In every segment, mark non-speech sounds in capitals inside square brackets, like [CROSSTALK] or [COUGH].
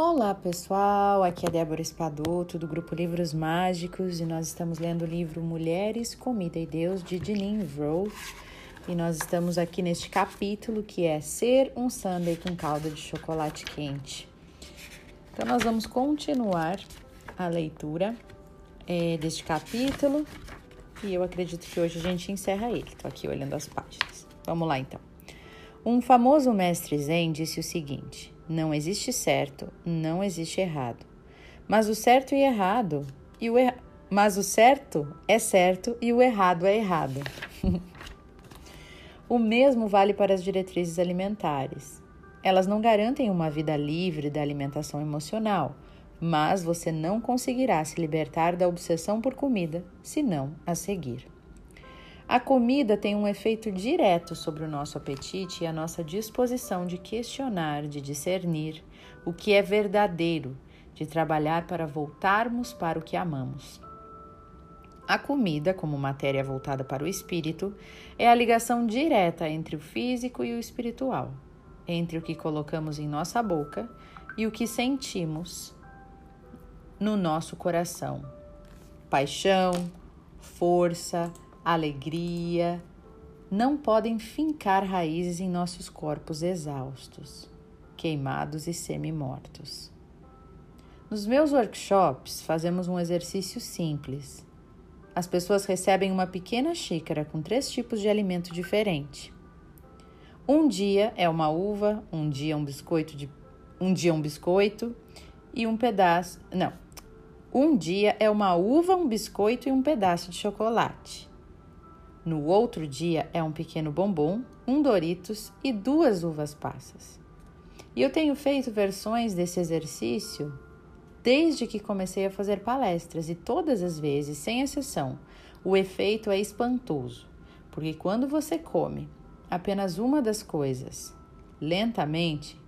Olá pessoal, aqui é Débora Espadoto do grupo Livros Mágicos e nós estamos lendo o livro Mulheres, Comida e Deus de Jeanine Rowe e nós estamos aqui neste capítulo que é Ser um Sunday com calda de chocolate quente. Então nós vamos continuar a leitura é, deste capítulo e eu acredito que hoje a gente encerra ele. Estou aqui olhando as páginas. Vamos lá então. Um famoso mestre Zen disse o seguinte: não existe certo, não existe errado. Mas o certo e errado, e o er... mas o certo é certo e o errado é errado. [LAUGHS] o mesmo vale para as diretrizes alimentares. Elas não garantem uma vida livre da alimentação emocional, mas você não conseguirá se libertar da obsessão por comida se não a seguir. A comida tem um efeito direto sobre o nosso apetite e a nossa disposição de questionar, de discernir o que é verdadeiro, de trabalhar para voltarmos para o que amamos. A comida, como matéria voltada para o espírito, é a ligação direta entre o físico e o espiritual, entre o que colocamos em nossa boca e o que sentimos no nosso coração. Paixão, força, alegria não podem fincar raízes em nossos corpos exaustos, queimados e semi-mortos. Nos meus workshops, fazemos um exercício simples. As pessoas recebem uma pequena xícara com três tipos de alimento diferente. Um dia é uma uva, um dia um biscoito de um dia um biscoito e um pedaço, não, um dia é uma uva, um biscoito e um pedaço de chocolate. No outro dia é um pequeno bombom, um Doritos e duas uvas passas. E eu tenho feito versões desse exercício desde que comecei a fazer palestras e todas as vezes, sem exceção, o efeito é espantoso, porque quando você come apenas uma das coisas lentamente,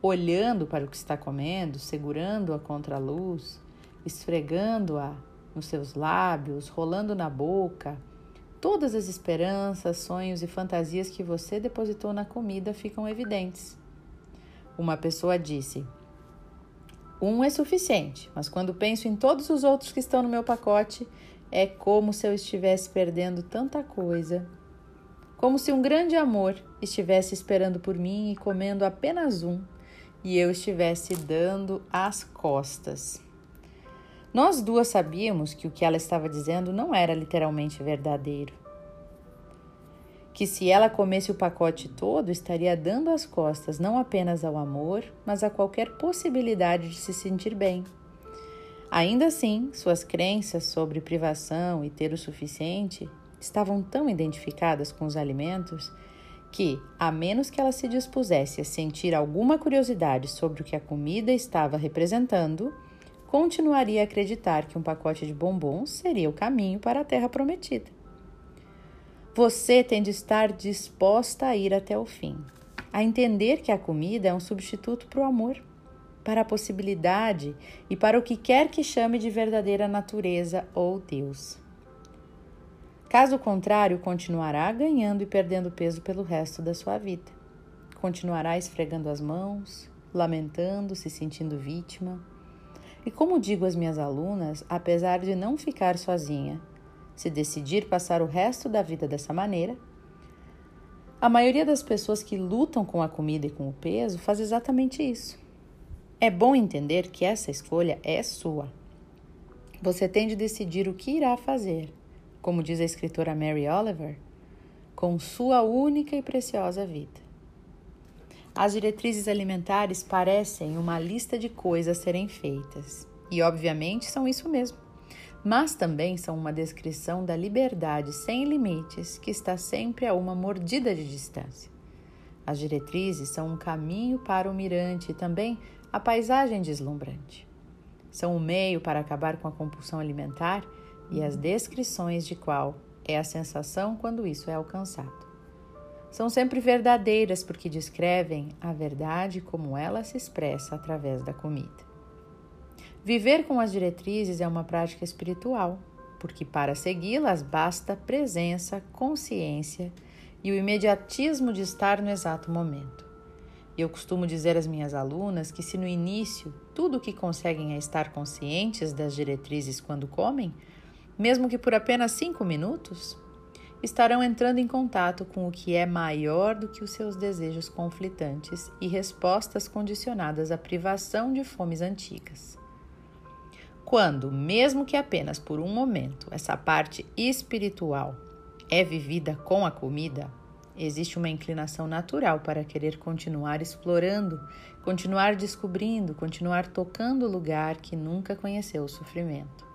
olhando para o que está comendo, segurando-a contra a luz, esfregando-a nos seus lábios, rolando na boca. Todas as esperanças, sonhos e fantasias que você depositou na comida ficam evidentes. Uma pessoa disse: Um é suficiente, mas quando penso em todos os outros que estão no meu pacote, é como se eu estivesse perdendo tanta coisa. Como se um grande amor estivesse esperando por mim e comendo apenas um, e eu estivesse dando as costas. Nós duas sabíamos que o que ela estava dizendo não era literalmente verdadeiro. Que se ela comesse o pacote todo, estaria dando as costas não apenas ao amor, mas a qualquer possibilidade de se sentir bem. Ainda assim, suas crenças sobre privação e ter o suficiente estavam tão identificadas com os alimentos que, a menos que ela se dispusesse a sentir alguma curiosidade sobre o que a comida estava representando, continuaria a acreditar que um pacote de bombons seria o caminho para a terra prometida. Você tem de estar disposta a ir até o fim, a entender que a comida é um substituto para o amor, para a possibilidade e para o que quer que chame de verdadeira natureza ou Deus. Caso contrário, continuará ganhando e perdendo peso pelo resto da sua vida. Continuará esfregando as mãos, lamentando, se sentindo vítima e como digo às minhas alunas, apesar de não ficar sozinha, se decidir passar o resto da vida dessa maneira, a maioria das pessoas que lutam com a comida e com o peso faz exatamente isso. É bom entender que essa escolha é sua. Você tem de decidir o que irá fazer, como diz a escritora Mary Oliver, com sua única e preciosa vida. As diretrizes alimentares parecem uma lista de coisas a serem feitas, e obviamente são isso mesmo. Mas também são uma descrição da liberdade sem limites que está sempre a uma mordida de distância. As diretrizes são um caminho para o mirante e também a paisagem deslumbrante. São o um meio para acabar com a compulsão alimentar e as descrições de qual é a sensação quando isso é alcançado são sempre verdadeiras porque descrevem a verdade como ela se expressa através da comida. Viver com as diretrizes é uma prática espiritual, porque para segui-las basta presença, consciência e o imediatismo de estar no exato momento. E eu costumo dizer às minhas alunas que, se no início tudo o que conseguem é estar conscientes das diretrizes quando comem, mesmo que por apenas cinco minutos, estarão entrando em contato com o que é maior do que os seus desejos conflitantes e respostas condicionadas à privação de fomes antigas. Quando, mesmo que apenas por um momento, essa parte espiritual é vivida com a comida, existe uma inclinação natural para querer continuar explorando, continuar descobrindo, continuar tocando o lugar que nunca conheceu o sofrimento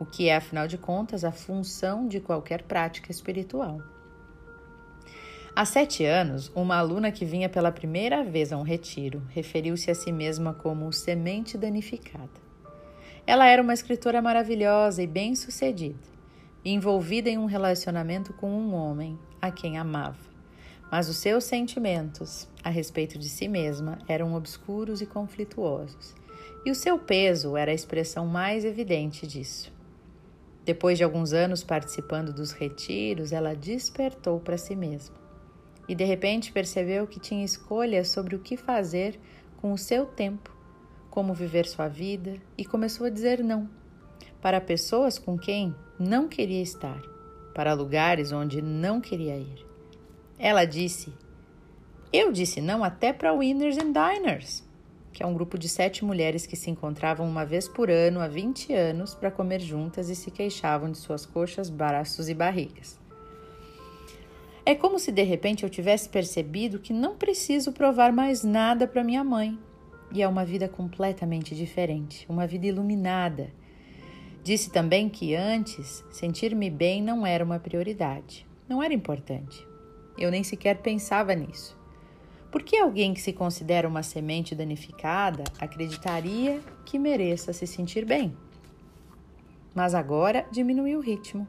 o que é, afinal de contas, a função de qualquer prática espiritual. Há sete anos, uma aluna que vinha pela primeira vez a um retiro referiu-se a si mesma como semente danificada. Ela era uma escritora maravilhosa e bem-sucedida, envolvida em um relacionamento com um homem a quem amava. Mas os seus sentimentos a respeito de si mesma eram obscuros e conflituosos, e o seu peso era a expressão mais evidente disso. Depois de alguns anos participando dos retiros, ela despertou para si mesma e de repente percebeu que tinha escolha sobre o que fazer com o seu tempo, como viver sua vida e começou a dizer não para pessoas com quem não queria estar, para lugares onde não queria ir. Ela disse: Eu disse não até para Winners and Diners que é um grupo de sete mulheres que se encontravam uma vez por ano há 20 anos para comer juntas e se queixavam de suas coxas, braços e barrigas. É como se de repente eu tivesse percebido que não preciso provar mais nada para minha mãe. E é uma vida completamente diferente, uma vida iluminada. Disse também que antes sentir-me bem não era uma prioridade, não era importante. Eu nem sequer pensava nisso. Por que alguém que se considera uma semente danificada acreditaria que mereça se sentir bem? Mas agora diminui o ritmo.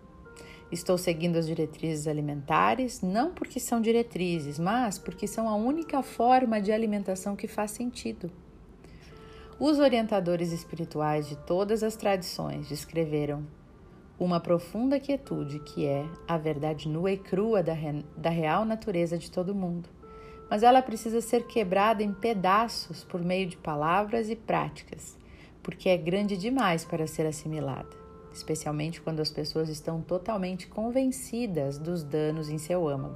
Estou seguindo as diretrizes alimentares não porque são diretrizes, mas porque são a única forma de alimentação que faz sentido. Os orientadores espirituais de todas as tradições descreveram uma profunda quietude que é a verdade nua e crua da, re da real natureza de todo mundo mas ela precisa ser quebrada em pedaços por meio de palavras e práticas, porque é grande demais para ser assimilada, especialmente quando as pessoas estão totalmente convencidas dos danos em seu âmago.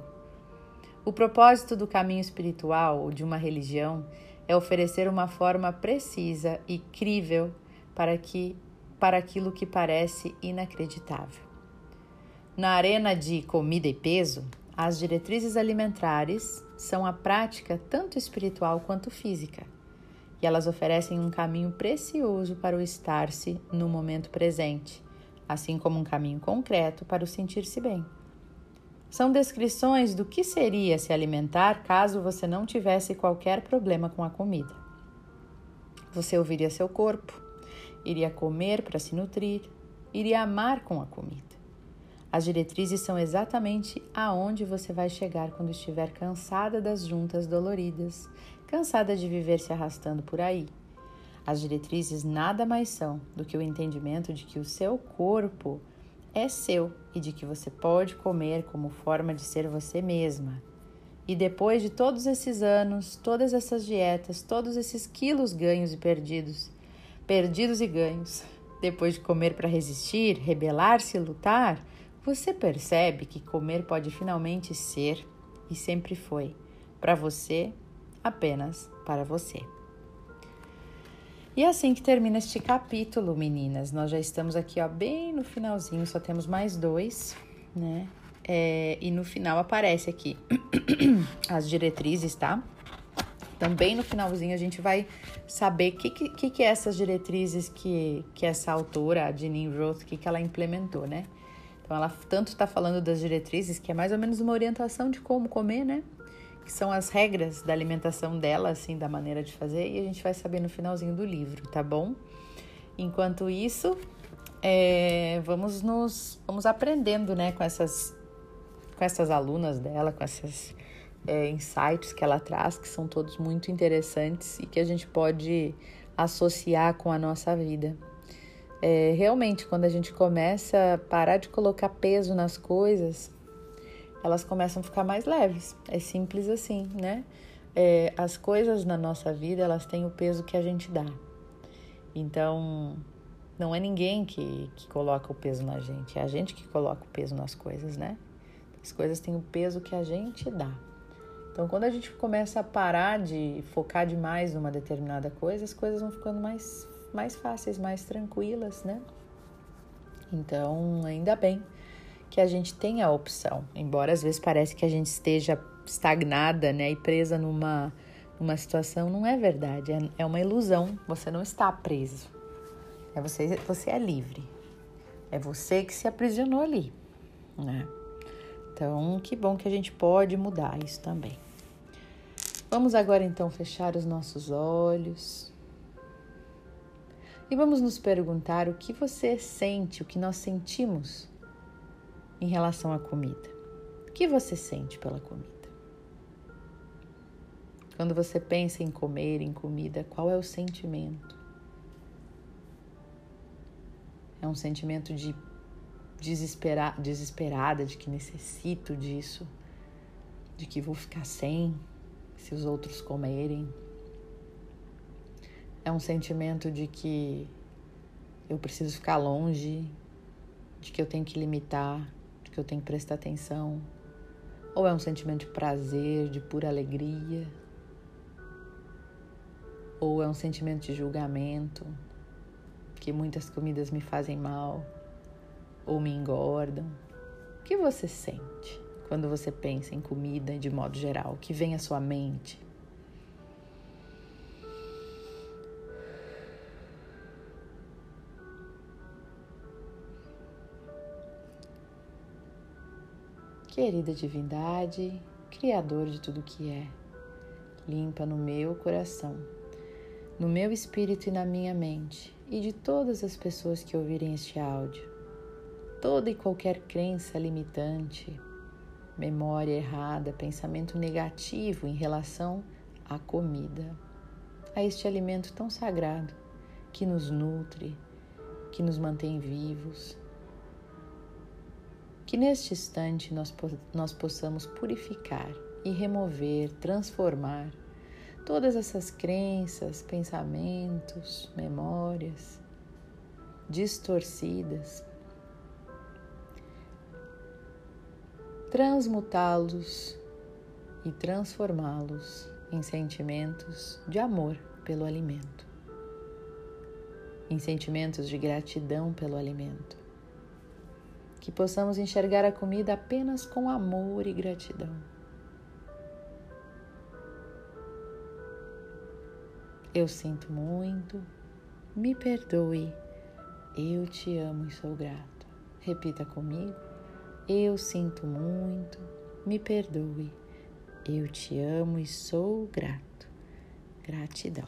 O propósito do caminho espiritual ou de uma religião é oferecer uma forma precisa e crível para que para aquilo que parece inacreditável. Na arena de comida e peso, as diretrizes alimentares são a prática tanto espiritual quanto física, e elas oferecem um caminho precioso para o estar-se no momento presente, assim como um caminho concreto para o sentir-se bem. São descrições do que seria se alimentar caso você não tivesse qualquer problema com a comida. Você ouviria seu corpo, iria comer para se nutrir, iria amar com a comida. As diretrizes são exatamente aonde você vai chegar quando estiver cansada das juntas doloridas, cansada de viver se arrastando por aí. As diretrizes nada mais são do que o entendimento de que o seu corpo é seu e de que você pode comer como forma de ser você mesma. E depois de todos esses anos, todas essas dietas, todos esses quilos ganhos e perdidos, perdidos e ganhos, depois de comer para resistir, rebelar-se lutar, você percebe que comer pode finalmente ser e sempre foi para você, apenas para você. E é assim que termina este capítulo, meninas. Nós já estamos aqui, ó, bem no finalzinho, só temos mais dois, né? É, e no final aparece aqui [CLEARS THROAT] as diretrizes, tá? Então, bem no finalzinho, a gente vai saber o que, que, que é essas diretrizes que, que essa autora, a Janine Roth, que, que ela implementou, né? Então, ela tanto está falando das diretrizes, que é mais ou menos uma orientação de como comer, né? Que são as regras da alimentação dela, assim, da maneira de fazer, e a gente vai saber no finalzinho do livro, tá bom? Enquanto isso, é, vamos nos vamos aprendendo, né, com essas com essas alunas dela, com esses é, insights que ela traz, que são todos muito interessantes e que a gente pode associar com a nossa vida é, realmente, quando a gente começa a parar de colocar peso nas coisas, elas começam a ficar mais leves. É simples assim, né? é, as coisas na nossa vida elas têm o peso que a gente dá. Então, não é ninguém que, que coloca o peso na gente, é a gente que coloca o peso nas coisas, né? As coisas têm o peso que a gente dá. Então, quando a gente começa a parar de focar demais numa determinada coisa, as coisas vão ficando mais, mais fáceis, mais tranquilas, né? Então, ainda bem que a gente tem a opção, embora às vezes parece que a gente esteja estagnada, né, e presa numa numa situação, não é verdade, é, é uma ilusão. Você não está preso. É você, você é livre. É você que se aprisionou ali, né? Então, que bom que a gente pode mudar isso também. Vamos agora então fechar os nossos olhos. E vamos nos perguntar o que você sente, o que nós sentimos em relação à comida. O que você sente pela comida? Quando você pensa em comer, em comida, qual é o sentimento? É um sentimento de desespera desesperada, de que necessito disso, de que vou ficar sem se os outros comerem. É um sentimento de que eu preciso ficar longe, de que eu tenho que limitar, de que eu tenho que prestar atenção. Ou é um sentimento de prazer, de pura alegria? Ou é um sentimento de julgamento, que muitas comidas me fazem mal ou me engordam. O que você sente quando você pensa em comida de modo geral? O que vem à sua mente? Querida divindade, Criador de tudo que é, limpa no meu coração, no meu espírito e na minha mente e de todas as pessoas que ouvirem este áudio. Toda e qualquer crença limitante, memória errada, pensamento negativo em relação à comida, a este alimento tão sagrado que nos nutre, que nos mantém vivos. Que neste instante nós, nós possamos purificar e remover, transformar todas essas crenças, pensamentos, memórias distorcidas, transmutá-los e transformá-los em sentimentos de amor pelo alimento, em sentimentos de gratidão pelo alimento. Que possamos enxergar a comida apenas com amor e gratidão Eu sinto muito, me perdoe, eu te amo e sou grato. Repita comigo. Eu sinto muito, me perdoe, eu te amo e sou grato. Gratidão.